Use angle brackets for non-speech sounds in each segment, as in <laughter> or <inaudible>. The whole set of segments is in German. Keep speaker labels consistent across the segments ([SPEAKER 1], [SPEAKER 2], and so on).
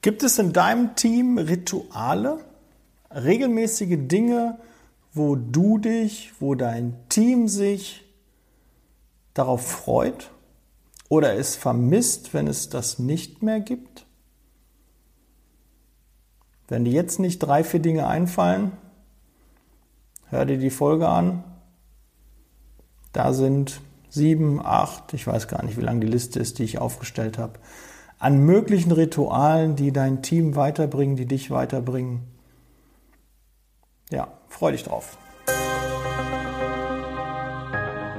[SPEAKER 1] Gibt es in deinem Team Rituale, regelmäßige Dinge, wo du dich, wo dein Team sich darauf freut oder es vermisst, wenn es das nicht mehr gibt? Wenn dir jetzt nicht drei, vier Dinge einfallen, hör dir die Folge an. Da sind sieben, acht, ich weiß gar nicht, wie lang die Liste ist, die ich aufgestellt habe, an möglichen Ritualen, die dein Team weiterbringen, die dich weiterbringen. Ja, freu dich drauf.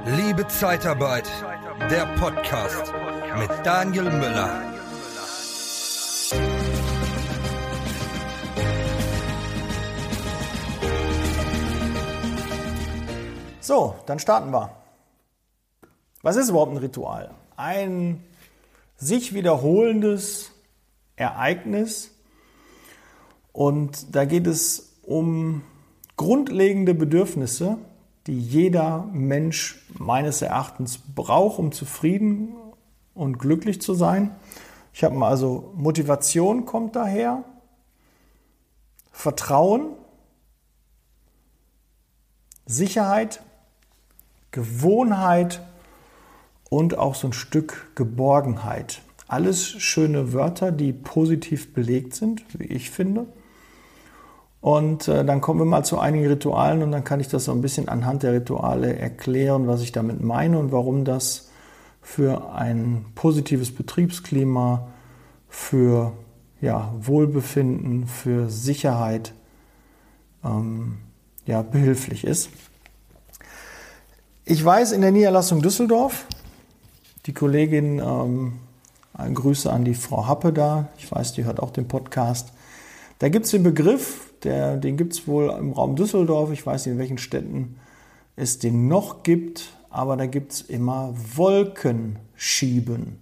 [SPEAKER 2] Liebe Zeitarbeit, der Podcast mit Daniel Müller.
[SPEAKER 1] So, dann starten wir. Was ist überhaupt ein Ritual? Ein sich wiederholendes Ereignis. Und da geht es um grundlegende Bedürfnisse, die jeder Mensch meines Erachtens braucht, um zufrieden und glücklich zu sein. Ich habe mal also Motivation kommt daher, Vertrauen, Sicherheit, Gewohnheit und auch so ein Stück Geborgenheit. Alles schöne Wörter, die positiv belegt sind, wie ich finde. Und äh, dann kommen wir mal zu einigen Ritualen und dann kann ich das so ein bisschen anhand der Rituale erklären, was ich damit meine und warum das für ein positives Betriebsklima, für ja, Wohlbefinden, für Sicherheit ähm, ja, behilflich ist. Ich weiß in der Niederlassung Düsseldorf, die Kollegin, ähm, Grüße an die Frau Happe da, ich weiß, die hört auch den Podcast. Da gibt es den Begriff, der, den gibt es wohl im Raum Düsseldorf, ich weiß nicht, in welchen Städten es den noch gibt, aber da gibt es immer Wolkenschieben.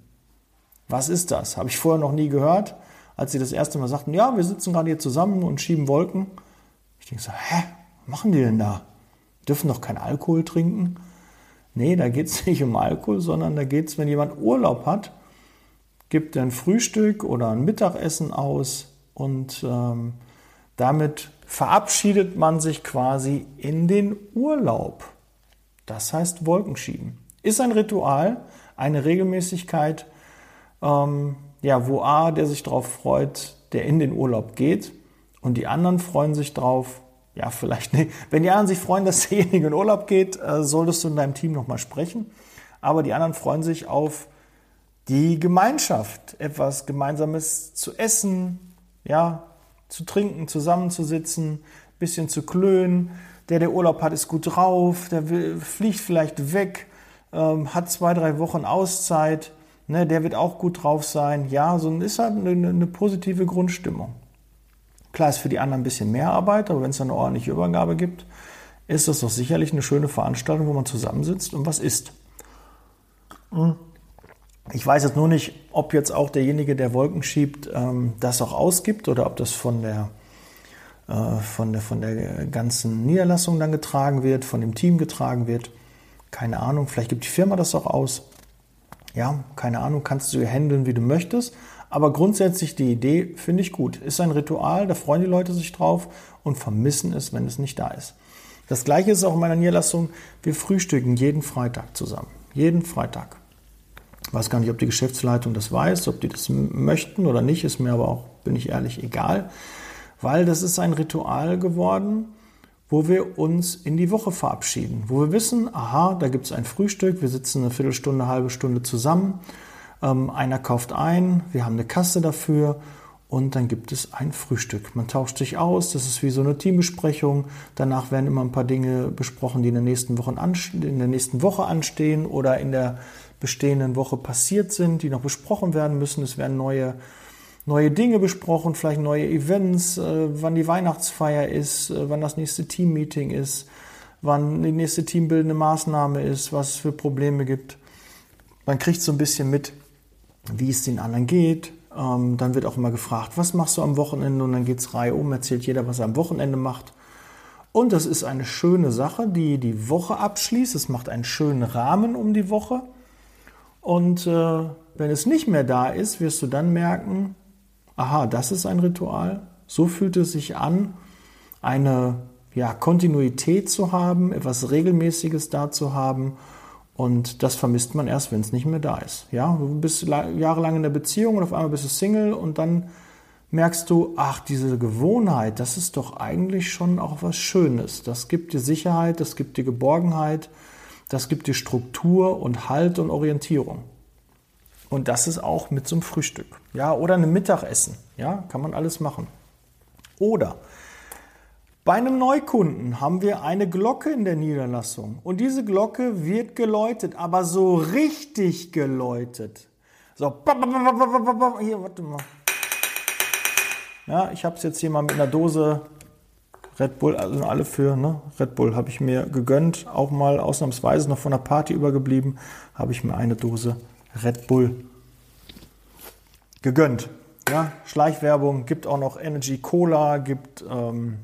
[SPEAKER 1] Was ist das? Habe ich vorher noch nie gehört, als sie das erste Mal sagten, ja, wir sitzen gerade hier zusammen und schieben Wolken. Ich denke so, hä, was machen die denn da? Dürfen doch keinen Alkohol trinken? Nee, da geht es <laughs> nicht um Alkohol, sondern da geht es, wenn jemand Urlaub hat, gibt er ein Frühstück oder ein Mittagessen aus und ähm, damit verabschiedet man sich quasi in den Urlaub. Das heißt Wolkenschieben. Ist ein Ritual, eine Regelmäßigkeit, ähm, ja, wo A, der sich darauf freut, der in den Urlaub geht und die anderen freuen sich drauf, ja, vielleicht nicht. Wenn die anderen sich freuen, dass derjenige in Urlaub geht, äh, solltest du in deinem Team nochmal sprechen. Aber die anderen freuen sich auf die Gemeinschaft, etwas Gemeinsames zu essen, ja, zu trinken, zusammenzusitzen, bisschen zu klönen. Der, der Urlaub hat, ist gut drauf, der fliegt vielleicht weg, ähm, hat zwei, drei Wochen Auszeit, ne, der wird auch gut drauf sein. Ja, so ist halt eine, eine positive Grundstimmung. Klar ist für die anderen ein bisschen mehr Arbeit, aber wenn es eine ordentliche Übergabe gibt, ist das doch sicherlich eine schöne Veranstaltung, wo man zusammensitzt und was isst. Hm. Ich weiß jetzt nur nicht, ob jetzt auch derjenige, der Wolken schiebt, ähm, das auch ausgibt oder ob das von der, äh, von, der, von der ganzen Niederlassung dann getragen wird, von dem Team getragen wird. Keine Ahnung, vielleicht gibt die Firma das auch aus. Ja, keine Ahnung, kannst du handeln, wie du möchtest. Aber grundsätzlich die Idee finde ich gut. Ist ein Ritual, da freuen die Leute sich drauf und vermissen es, wenn es nicht da ist. Das gleiche ist auch in meiner Niederlassung. Wir frühstücken jeden Freitag zusammen. Jeden Freitag. Ich weiß gar nicht, ob die Geschäftsleitung das weiß, ob die das möchten oder nicht, ist mir aber auch, bin ich ehrlich, egal. Weil das ist ein Ritual geworden, wo wir uns in die Woche verabschieden. Wo wir wissen, aha, da gibt es ein Frühstück, wir sitzen eine Viertelstunde, eine halbe Stunde zusammen ähm, einer kauft ein, wir haben eine Kasse dafür und dann gibt es ein Frühstück. Man tauscht sich aus, das ist wie so eine Teambesprechung. Danach werden immer ein paar Dinge besprochen, die in der nächsten Woche, in der nächsten Woche anstehen oder in der bestehenden Woche passiert sind, die noch besprochen werden müssen. Es werden neue, neue Dinge besprochen, vielleicht neue Events, äh, wann die Weihnachtsfeier ist, äh, wann das nächste Teammeeting ist, wann die nächste teambildende Maßnahme ist, was es für Probleme gibt. Man kriegt so ein bisschen mit, wie es den anderen geht. Ähm, dann wird auch immer gefragt, was machst du am Wochenende? Und dann geht es Reihe um, erzählt jeder, was er am Wochenende macht. Und das ist eine schöne Sache, die die Woche abschließt. Es macht einen schönen Rahmen um die Woche. Und äh, wenn es nicht mehr da ist, wirst du dann merken, aha, das ist ein Ritual. So fühlt es sich an, eine ja, Kontinuität zu haben, etwas Regelmäßiges da zu haben. Und das vermisst man erst, wenn es nicht mehr da ist. Ja, du bist jahrelang in der Beziehung und auf einmal bist du Single und dann merkst du, ach, diese Gewohnheit, das ist doch eigentlich schon auch was Schönes. Das gibt dir Sicherheit, das gibt dir Geborgenheit, das gibt dir Struktur und Halt und Orientierung. Und das ist auch mit so Frühstück. Ja, oder einem Mittagessen. Ja, kann man alles machen. Oder bei einem Neukunden haben wir eine Glocke in der Niederlassung. Und diese Glocke wird geläutet, aber so richtig geläutet. So, hier, warte mal. Ja, ich habe es jetzt hier mal mit einer Dose Red Bull, also alle für, ne? Red Bull habe ich mir gegönnt, auch mal ausnahmsweise noch von der Party übergeblieben, habe ich mir eine Dose Red Bull gegönnt. Ja, Schleichwerbung, gibt auch noch Energy Cola, gibt ähm,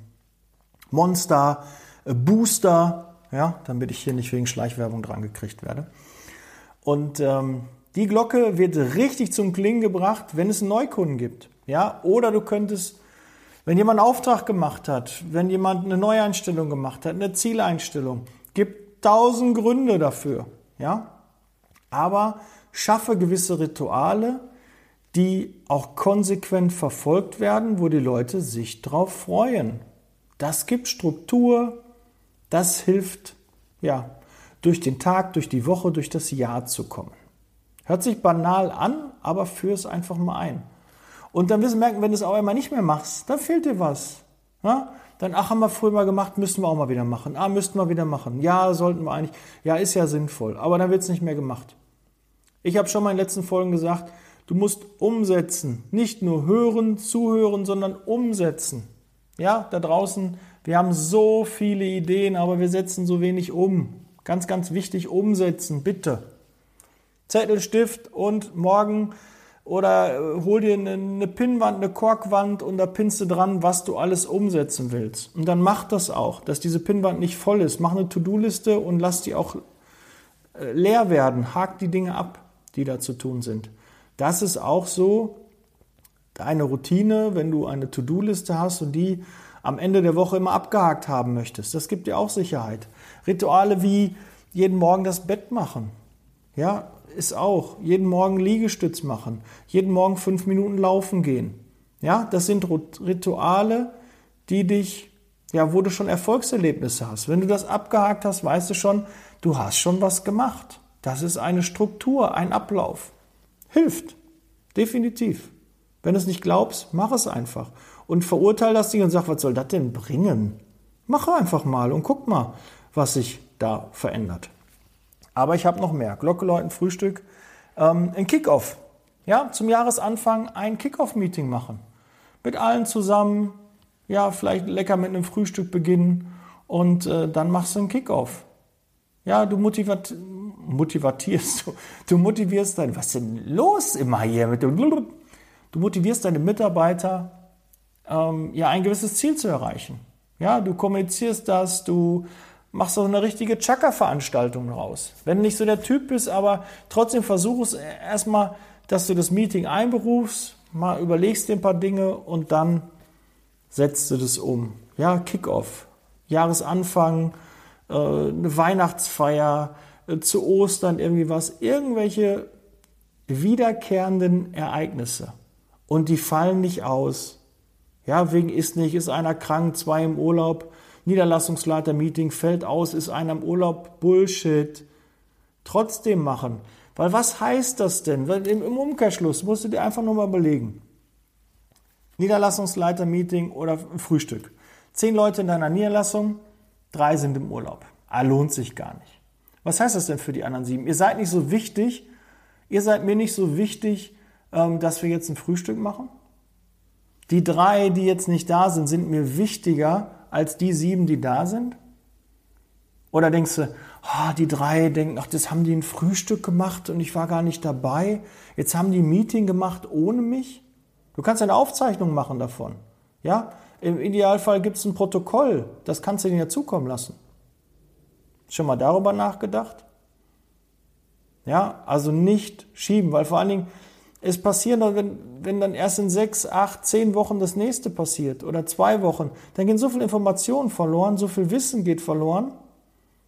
[SPEAKER 1] Monster, äh, Booster, ja, damit ich hier nicht wegen Schleichwerbung dran gekriegt werde. Und ähm, die Glocke wird richtig zum Klingen gebracht, wenn es einen Neukunden gibt. Ja, oder du könntest, wenn jemand einen Auftrag gemacht hat, wenn jemand eine Neueinstellung gemacht hat, eine Zieleinstellung, gibt tausend Gründe dafür. Ja, aber schaffe gewisse Rituale, die auch konsequent verfolgt werden, wo die Leute sich drauf freuen. Das gibt Struktur, das hilft, ja, durch den Tag, durch die Woche, durch das Jahr zu kommen. Hört sich banal an, aber führ es einfach mal ein. Und dann wirst du merken, wenn du es auch einmal nicht mehr machst, dann fehlt dir was. Ja? Dann, ach, haben wir früher mal gemacht, müssten wir auch mal wieder machen. Ah, müssten wir wieder machen. Ja, sollten wir eigentlich. Ja, ist ja sinnvoll. Aber dann wird es nicht mehr gemacht. Ich habe schon mal in den letzten Folgen gesagt, du musst umsetzen. Nicht nur hören, zuhören, sondern umsetzen. Ja, da draußen, wir haben so viele Ideen, aber wir setzen so wenig um. Ganz, ganz wichtig, umsetzen, bitte. Zettel, Stift und morgen oder äh, hol dir eine, eine Pinnwand, eine Korkwand und da pinnst du dran, was du alles umsetzen willst. Und dann mach das auch, dass diese Pinnwand nicht voll ist. Mach eine To-Do-Liste und lass die auch äh, leer werden. Hak die Dinge ab, die da zu tun sind. Das ist auch so eine Routine, wenn du eine To-Do-Liste hast und die am Ende der Woche immer abgehakt haben möchtest. Das gibt dir auch Sicherheit. Rituale wie jeden Morgen das Bett machen. Ja, ist auch jeden Morgen Liegestütz machen, jeden Morgen fünf Minuten laufen gehen. Ja, das sind Rituale, die dich, ja, wo du schon Erfolgserlebnisse hast. Wenn du das abgehakt hast, weißt du schon, du hast schon was gemacht. Das ist eine Struktur, ein Ablauf. Hilft. Definitiv. Wenn du es nicht glaubst, mach es einfach. Und verurteile das Ding und sag, was soll das denn bringen? Mach einfach mal und guck mal, was sich da verändert. Aber ich habe noch mehr. Glocke läuten, Frühstück, ähm, ein Kickoff. Ja, zum Jahresanfang ein Kickoff-Meeting machen. Mit allen zusammen, ja, vielleicht lecker mit einem Frühstück beginnen und äh, dann machst du einen Kickoff. Ja, du motivat, motivatierst, du, <laughs> du motivierst dein, was ist denn los immer hier mit dem, du motivierst deine Mitarbeiter, ähm, ja, ein gewisses Ziel zu erreichen. Ja, du kommunizierst das, du machst doch eine richtige Chaka-Veranstaltung raus. Wenn du nicht so der Typ bist, aber trotzdem versuch es erstmal, dass du das Meeting einberufst, mal überlegst dir ein paar Dinge und dann setzt du das um. Ja, Kickoff, Jahresanfang, äh, eine Weihnachtsfeier, äh, zu Ostern irgendwie was, irgendwelche wiederkehrenden Ereignisse. Und die fallen nicht aus. Ja, wegen ist nicht, ist einer krank, zwei im Urlaub, Niederlassungsleiter-Meeting fällt aus, ist einer im Urlaub, Bullshit. Trotzdem machen. Weil was heißt das denn? Im Umkehrschluss musst du dir einfach nur mal überlegen. Niederlassungsleiter-Meeting oder Frühstück. Zehn Leute in deiner Niederlassung, drei sind im Urlaub. Ah, lohnt sich gar nicht. Was heißt das denn für die anderen sieben? Ihr seid nicht so wichtig, ihr seid mir nicht so wichtig, dass wir jetzt ein Frühstück machen? Die drei, die jetzt nicht da sind, sind mir wichtiger als die sieben, die da sind? Oder denkst du, oh, die drei denken, ach, das haben die ein Frühstück gemacht und ich war gar nicht dabei. Jetzt haben die ein Meeting gemacht ohne mich. Du kannst eine Aufzeichnung machen davon. Ja, im Idealfall gibt es ein Protokoll. Das kannst du dir ja zukommen lassen. Schon mal darüber nachgedacht? Ja, also nicht schieben, weil vor allen Dingen, Es passiert, wenn, wenn dann erst in sechs, acht, zehn Wochen das nächste passiert oder zwei Wochen, dann gehen so viele Informationen verloren, so viel Wissen geht verloren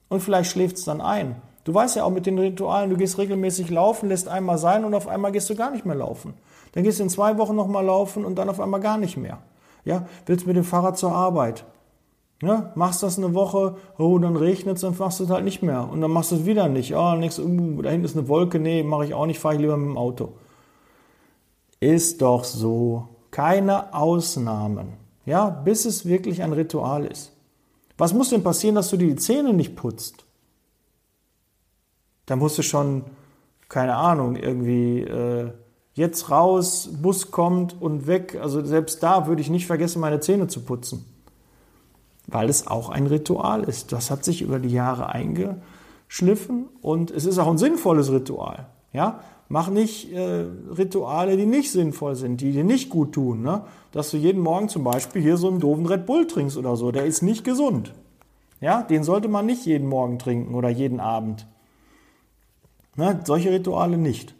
[SPEAKER 1] und vielleicht schläft es dann ein. Du weißt ja auch mit den Ritualen, du gehst regelmäßig laufen, lässt einmal sein und auf einmal gehst du gar nicht mehr laufen. Dann gehst du in zwei Wochen nochmal laufen und dann auf einmal gar nicht mehr. Ja, willst mit dem Fahrrad zur Arbeit. Ja, machst das eine Woche, oh, dann regnet es, dann machst du es halt nicht mehr. Und dann machst du es wieder nicht. Oh, nix, uh, da hinten ist eine Wolke, nee, mache ich auch nicht, fahre ich lieber mit dem Auto. Ist doch so. Keine Ausnahmen. Ja, bis es wirklich ein Ritual ist. Was muss denn passieren, dass du dir die Zähne nicht putzt? Da musst du schon, keine Ahnung, irgendwie äh, jetzt raus, Bus kommt und weg. Also selbst da würde ich nicht vergessen, meine Zähne zu putzen. Weil es auch ein Ritual ist. Das hat sich über die Jahre eingeschliffen und es ist auch ein sinnvolles Ritual. Ja? Mach nicht äh, Rituale, die nicht sinnvoll sind, die dir nicht gut tun. Ne? Dass du jeden Morgen zum Beispiel hier so einen doofen Red Bull trinkst oder so. Der ist nicht gesund. Ja, den sollte man nicht jeden Morgen trinken oder jeden Abend. Ne? Solche Rituale nicht.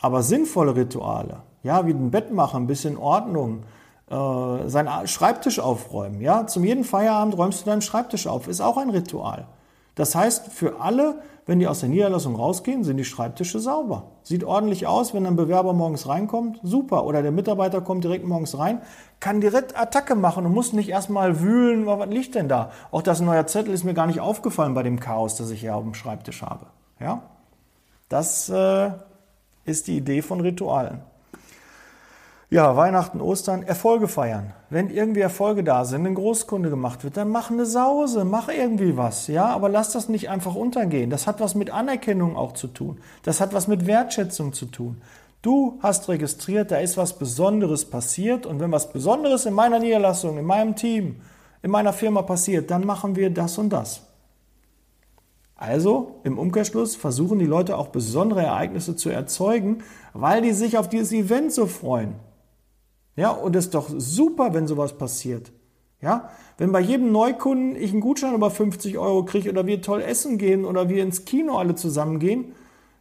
[SPEAKER 1] Aber sinnvolle Rituale, ja, wie ein Bett machen, ein bisschen Ordnung, äh, seinen Schreibtisch aufräumen. Ja, zum jeden Feierabend räumst du deinen Schreibtisch auf. Ist auch ein Ritual. Das heißt, für alle, wenn die aus der Niederlassung rausgehen, sind die Schreibtische sauber. Sieht ordentlich aus, wenn ein Bewerber morgens reinkommt, super. Oder der Mitarbeiter kommt direkt morgens rein, kann direkt Attacke machen und muss nicht erstmal wühlen, was liegt denn da? Auch das neue Zettel ist mir gar nicht aufgefallen bei dem Chaos, das ich hier auf dem Schreibtisch habe. Ja? Das äh, ist die Idee von Ritualen. Ja, Weihnachten, Ostern, Erfolge feiern. Wenn irgendwie Erfolge da sind, ein Großkunde gemacht wird, dann mach eine Sause, mach irgendwie was, ja, aber lass das nicht einfach untergehen. Das hat was mit Anerkennung auch zu tun. Das hat was mit Wertschätzung zu tun. Du hast registriert, da ist was Besonderes passiert und wenn was Besonderes in meiner Niederlassung, in meinem Team, in meiner Firma passiert, dann machen wir das und das. Also im Umkehrschluss versuchen die Leute auch besondere Ereignisse zu erzeugen, weil die sich auf dieses Event so freuen. Ja, und es ist doch super, wenn sowas passiert. Ja, wenn bei jedem Neukunden ich einen Gutschein über 50 Euro kriege oder wir toll essen gehen oder wir ins Kino alle zusammen gehen,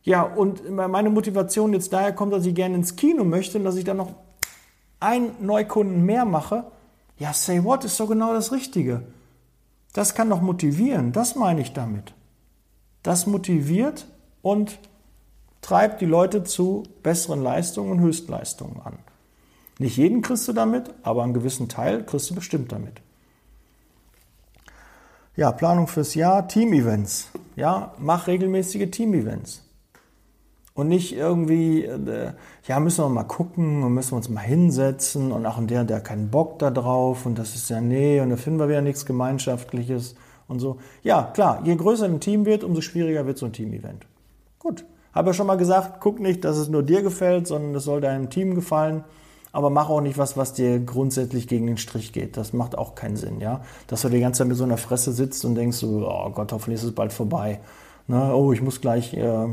[SPEAKER 1] ja, und meine Motivation jetzt daher kommt, dass ich gerne ins Kino möchte und dass ich dann noch einen Neukunden mehr mache, ja, say what ist doch genau das Richtige. Das kann doch motivieren, das meine ich damit. Das motiviert und treibt die Leute zu besseren Leistungen und Höchstleistungen an. Nicht jeden kriegst du damit, aber einen gewissen Teil kriegst du bestimmt damit. Ja, Planung fürs Jahr, Team-Events. Ja, mach regelmäßige Team-Events. Und nicht irgendwie, äh, ja, müssen wir mal gucken und müssen wir uns mal hinsetzen und ach, und der, der hat keinen Bock da drauf und das ist ja, nee, und da finden wir wieder nichts Gemeinschaftliches und so. Ja, klar, je größer ein Team wird, umso schwieriger wird so ein Team-Event. Gut. Habe ja schon mal gesagt, guck nicht, dass es nur dir gefällt, sondern es soll deinem Team gefallen aber mach auch nicht was, was dir grundsätzlich gegen den Strich geht. Das macht auch keinen Sinn, ja. Dass du die ganze Zeit mit so einer Fresse sitzt und denkst so, oh Gott, hoffentlich ist es bald vorbei. Ne? Oh, ich muss gleich, äh,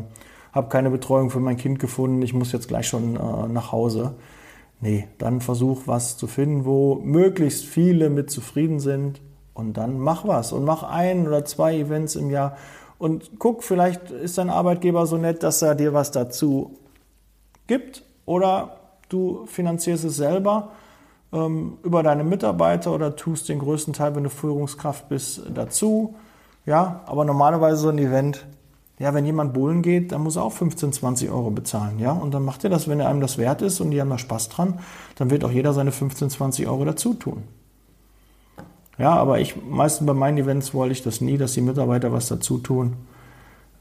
[SPEAKER 1] habe keine Betreuung für mein Kind gefunden, ich muss jetzt gleich schon äh, nach Hause. Nee, dann versuch was zu finden, wo möglichst viele mit zufrieden sind und dann mach was und mach ein oder zwei Events im Jahr und guck, vielleicht ist dein Arbeitgeber so nett, dass er dir was dazu gibt oder Du finanzierst es selber ähm, über deine Mitarbeiter oder tust den größten Teil, wenn du Führungskraft bist, dazu. Ja, aber normalerweise so ein Event, ja, wenn jemand bowlen geht, dann muss er auch 15, 20 Euro bezahlen, ja. Und dann macht er das, wenn er einem das wert ist und die haben da Spaß dran, dann wird auch jeder seine 15, 20 Euro dazu tun. Ja, aber ich, meistens bei meinen Events wollte ich das nie, dass die Mitarbeiter was dazu tun.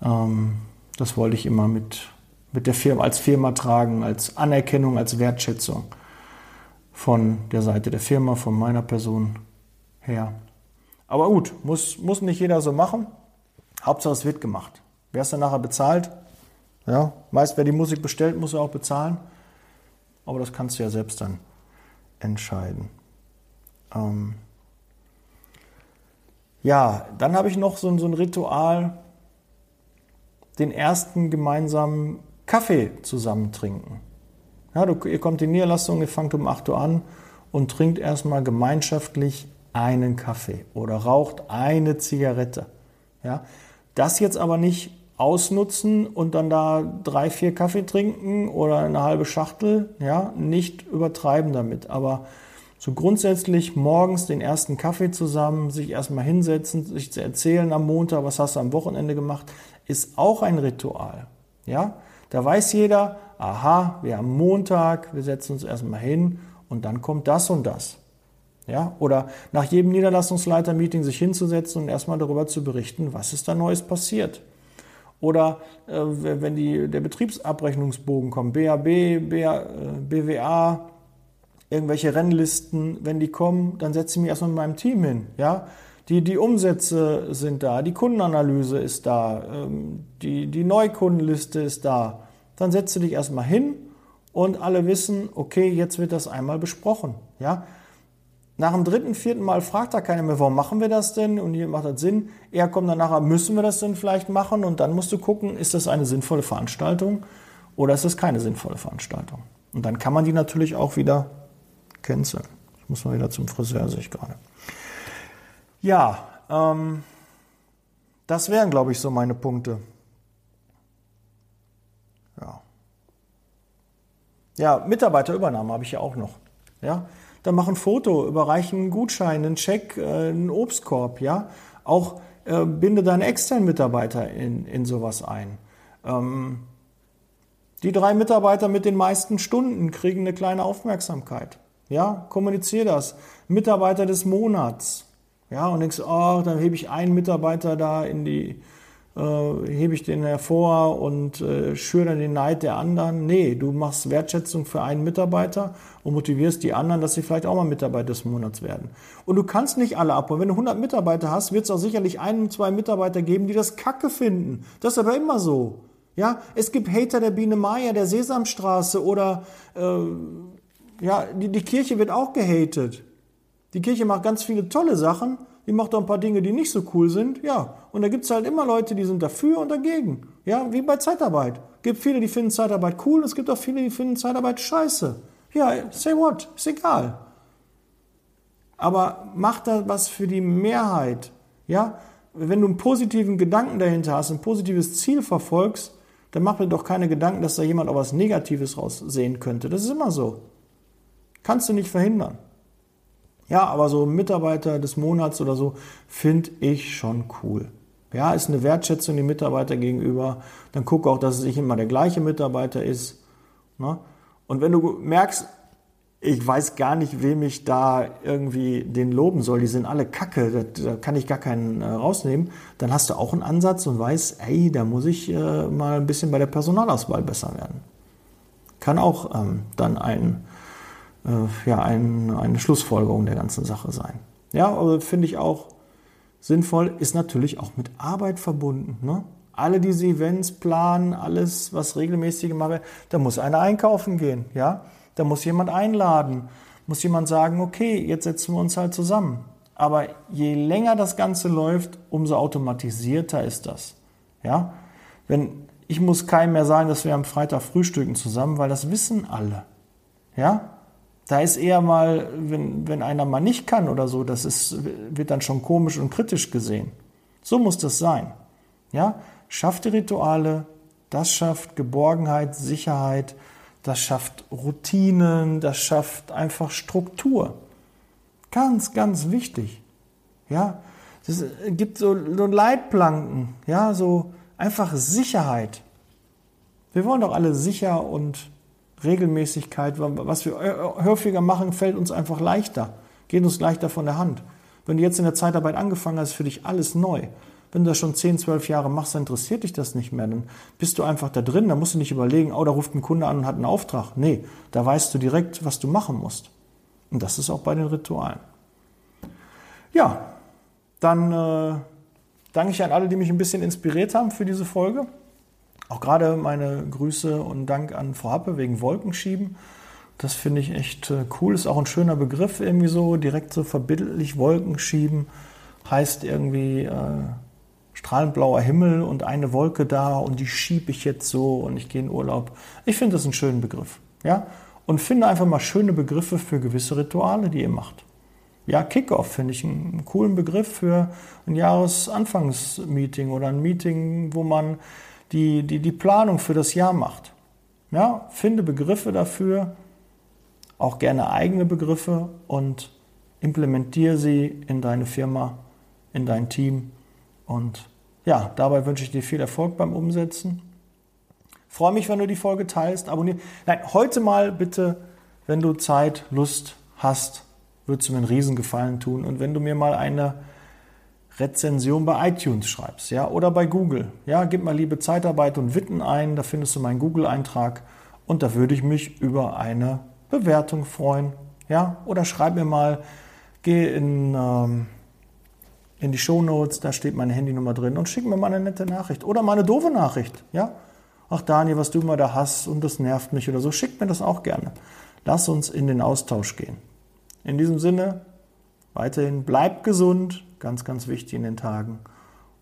[SPEAKER 1] Ähm, das wollte ich immer mit mit der Firma als Firma tragen, als Anerkennung, als Wertschätzung von der Seite der Firma, von meiner Person her. Aber gut, muss, muss nicht jeder so machen. Hauptsache es wird gemacht. Wer es dann nachher bezahlt, ja, meist wer die Musik bestellt, muss er auch bezahlen. Aber das kannst du ja selbst dann entscheiden. Ähm ja, dann habe ich noch so, so ein Ritual, den ersten gemeinsamen Kaffee zusammen trinken. Ja, du, ihr kommt in die Niederlassung, ihr fangt um 8 Uhr an und trinkt erstmal gemeinschaftlich einen Kaffee oder raucht eine Zigarette. Ja, das jetzt aber nicht ausnutzen und dann da drei, vier Kaffee trinken oder eine halbe Schachtel, ja, nicht übertreiben damit. Aber so grundsätzlich morgens den ersten Kaffee zusammen, sich erstmal hinsetzen, sich zu erzählen am Montag, was hast du am Wochenende gemacht, ist auch ein Ritual. Ja, da weiß jeder, aha, wir haben Montag, wir setzen uns erstmal hin und dann kommt das und das. Ja, oder nach jedem Niederlassungsleiter-Meeting sich hinzusetzen und erstmal darüber zu berichten, was ist da Neues passiert. Oder äh, wenn die, der Betriebsabrechnungsbogen kommt, BAB, BA, äh, BWA, irgendwelche Rennlisten, wenn die kommen, dann setze ich mich erstmal mit meinem Team hin. Ja? Die, die Umsätze sind da, die Kundenanalyse ist da, ähm, die, die Neukundenliste ist da. Dann setze dich erstmal hin und alle wissen, okay, jetzt wird das einmal besprochen. Ja? Nach dem dritten, vierten Mal fragt da keiner mehr, warum machen wir das denn? Und hier macht das Sinn. Er kommt dann nachher, müssen wir das denn vielleicht machen? Und dann musst du gucken, ist das eine sinnvolle Veranstaltung oder ist das keine sinnvolle Veranstaltung? Und dann kann man die natürlich auch wieder canceln. Ich muss mal wieder zum Friseur, sehe ich gerade. Ja, ähm, das wären, glaube ich, so meine Punkte. Ja. Ja, Mitarbeiterübernahme habe ich ja auch noch. Ja, dann mach ein Foto, überreiche einen Gutschein, einen Check, äh, einen Obstkorb, ja. Auch äh, binde deine externen Mitarbeiter in, in sowas ein. Ähm, die drei Mitarbeiter mit den meisten Stunden kriegen eine kleine Aufmerksamkeit. Ja, kommuniziere das. Mitarbeiter des Monats. Ja, und denkst, oh, dann hebe ich einen Mitarbeiter da in die, äh, hebe ich den hervor und äh, schüre den Neid der anderen. Nee, du machst Wertschätzung für einen Mitarbeiter und motivierst die anderen, dass sie vielleicht auch mal Mitarbeiter des Monats werden. Und du kannst nicht alle abholen. Wenn du 100 Mitarbeiter hast, wird es auch sicherlich ein, zwei Mitarbeiter geben, die das Kacke finden. Das ist aber immer so. Ja, es gibt Hater der Biene Meier, der Sesamstraße oder äh, ja, die, die Kirche wird auch gehatet. Die Kirche macht ganz viele tolle Sachen, die macht auch ein paar Dinge, die nicht so cool sind, ja. Und da gibt es halt immer Leute, die sind dafür und dagegen. Ja, wie bei Zeitarbeit. Es gibt viele, die finden Zeitarbeit cool, es gibt auch viele, die finden Zeitarbeit scheiße. Ja, say what, ist egal. Aber mach da was für die Mehrheit. Ja, wenn du einen positiven Gedanken dahinter hast, ein positives Ziel verfolgst, dann mach mir doch keine Gedanken, dass da jemand auch was Negatives raussehen könnte. Das ist immer so. Kannst du nicht verhindern. Ja, aber so Mitarbeiter des Monats oder so finde ich schon cool. Ja, ist eine Wertschätzung den Mitarbeiter gegenüber. Dann guck auch, dass es nicht immer der gleiche Mitarbeiter ist. Ne? Und wenn du merkst, ich weiß gar nicht, wem ich da irgendwie den loben soll, die sind alle kacke, da, kann ich gar keinen äh, rausnehmen, dann hast du auch einen Ansatz und weißt, ey, da muss ich äh, mal ein bisschen bei der Personalauswahl besser werden. Kann auch ähm, dann ein ja, ein, eine Schlussfolgerung der ganzen Sache sein. Ja, aber finde ich auch sinnvoll, ist natürlich auch mit Arbeit verbunden. Ne? Alle diese Events planen, alles, was regelmäßig gemacht wird, da muss einer einkaufen gehen, ja, da muss jemand einladen, muss jemand sagen, okay, jetzt setzen wir uns halt zusammen. Aber je länger das Ganze läuft, umso automatisierter ist das. Ja, wenn ich muss keinem mehr sagen, dass wir am Freitag frühstücken zusammen, weil das wissen alle. Ja, da ist eher mal, wenn, wenn einer mal nicht kann oder so, das ist, wird dann schon komisch und kritisch gesehen. So muss das sein. Ja? Schafft die Rituale, das schafft Geborgenheit, Sicherheit, das schafft Routinen, das schafft einfach Struktur. Ganz, ganz wichtig. Ja, es gibt so, so Leitplanken, ja, so einfach Sicherheit. Wir wollen doch alle sicher und Regelmäßigkeit, was wir häufiger machen, fällt uns einfach leichter, geht uns leichter von der Hand. Wenn du jetzt in der Zeitarbeit angefangen hast, ist für dich alles neu. Wenn du das schon 10, 12 Jahre machst, dann interessiert dich das nicht mehr. Dann bist du einfach da drin, da musst du nicht überlegen, oh, da ruft ein Kunde an und hat einen Auftrag. Nee, da weißt du direkt, was du machen musst. Und das ist auch bei den Ritualen. Ja, dann äh, danke ich an alle, die mich ein bisschen inspiriert haben für diese Folge. Auch gerade meine Grüße und Dank an Frau Happe wegen Wolkenschieben. Das finde ich echt äh, cool. Ist auch ein schöner Begriff irgendwie so, direkt so verbildlich Wolkenschieben. Heißt irgendwie äh, strahlend blauer Himmel und eine Wolke da und die schiebe ich jetzt so und ich gehe in Urlaub. Ich finde das einen schönen Begriff. Ja? Und finde einfach mal schöne Begriffe für gewisse Rituale, die ihr macht. Ja, Kickoff finde ich einen coolen Begriff für ein Jahresanfangsmeeting oder ein Meeting, wo man die, die, die Planung für das Jahr macht. Ja, finde Begriffe dafür, auch gerne eigene Begriffe und implementiere sie in deine Firma, in dein Team. Und ja, dabei wünsche ich dir viel Erfolg beim Umsetzen. Freue mich, wenn du die Folge teilst, abonniere. Nein, heute mal bitte, wenn du Zeit, Lust hast, würdest du mir einen Riesengefallen tun. Und wenn du mir mal eine Rezension bei iTunes schreibst, ja, oder bei Google, ja, gib mal liebe Zeitarbeit und Witten ein, da findest du meinen Google-Eintrag und da würde ich mich über eine Bewertung freuen, ja, oder schreib mir mal, geh in, ähm, in die Show Notes, da steht meine Handynummer drin und schick mir mal eine nette Nachricht oder mal eine doofe Nachricht, ja. Ach Daniel, was du immer da hast und das nervt mich oder so, schick mir das auch gerne. Lass uns in den Austausch gehen. In diesem Sinne, weiterhin bleib gesund, ganz, ganz wichtig in den Tagen.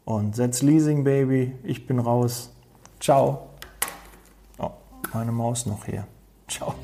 [SPEAKER 1] Und setz Leasing, Baby. Ich bin raus. Ciao. Oh, meine Maus noch hier. Ciao.